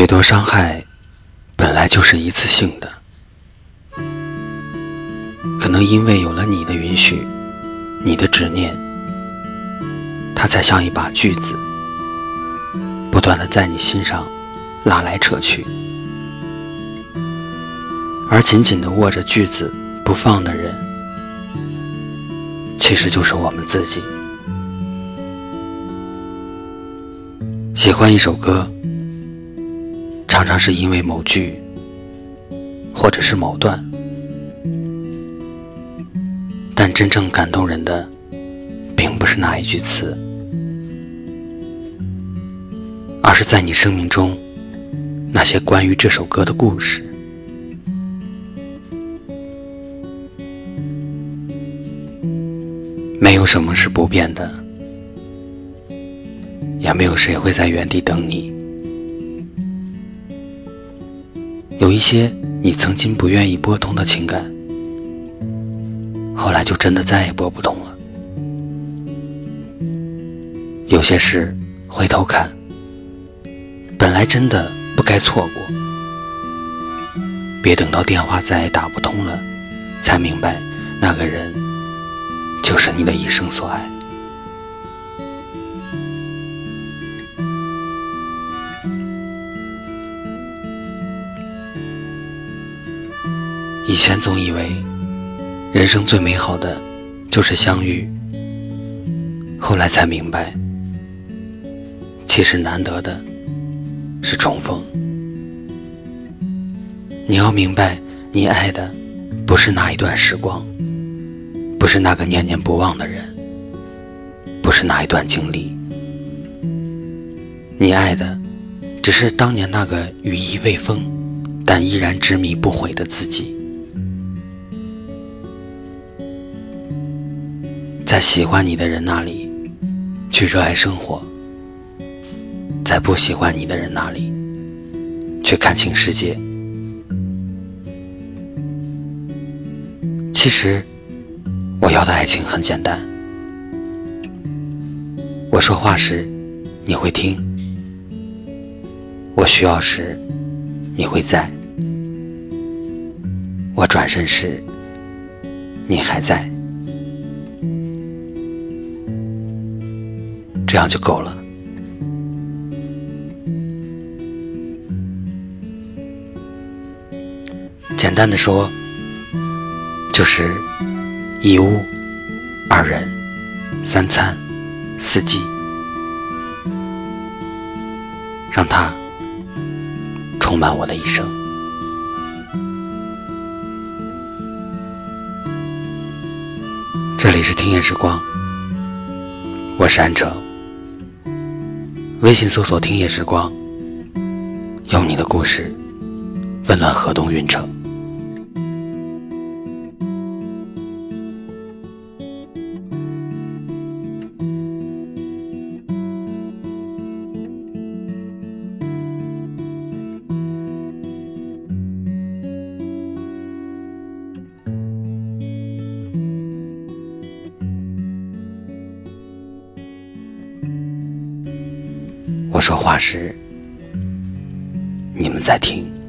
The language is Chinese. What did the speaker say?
许多伤害本来就是一次性的，可能因为有了你的允许，你的执念，它才像一把锯子，不断的在你心上拉来扯去，而紧紧的握着锯子不放的人，其实就是我们自己。喜欢一首歌。常常是因为某句，或者是某段，但真正感动人的，并不是那一句词，而是在你生命中那些关于这首歌的故事。没有什么是不变的，也没有谁会在原地等你。有一些你曾经不愿意拨通的情感，后来就真的再也拨不通了。有些事回头看，本来真的不该错过。别等到电话再也打不通了，才明白那个人就是你的一生所爱。以前总以为，人生最美好的就是相遇。后来才明白，其实难得的是重逢。你要明白，你爱的不是那一段时光，不是那个念念不忘的人，不是那一段经历。你爱的，只是当年那个羽翼未丰，但依然执迷不悔的自己。在喜欢你的人那里，去热爱生活；在不喜欢你的人那里，去看清世界。其实，我要的爱情很简单。我说话时，你会听；我需要时，你会在；我转身时，你还在。这样就够了。简单的说，就是一屋、二人、三餐、四季，让它充满我的一生。这里是听夜时光，我是安城。微信搜索“听夜时光”，用你的故事温暖河东运城。说话时，你们在听。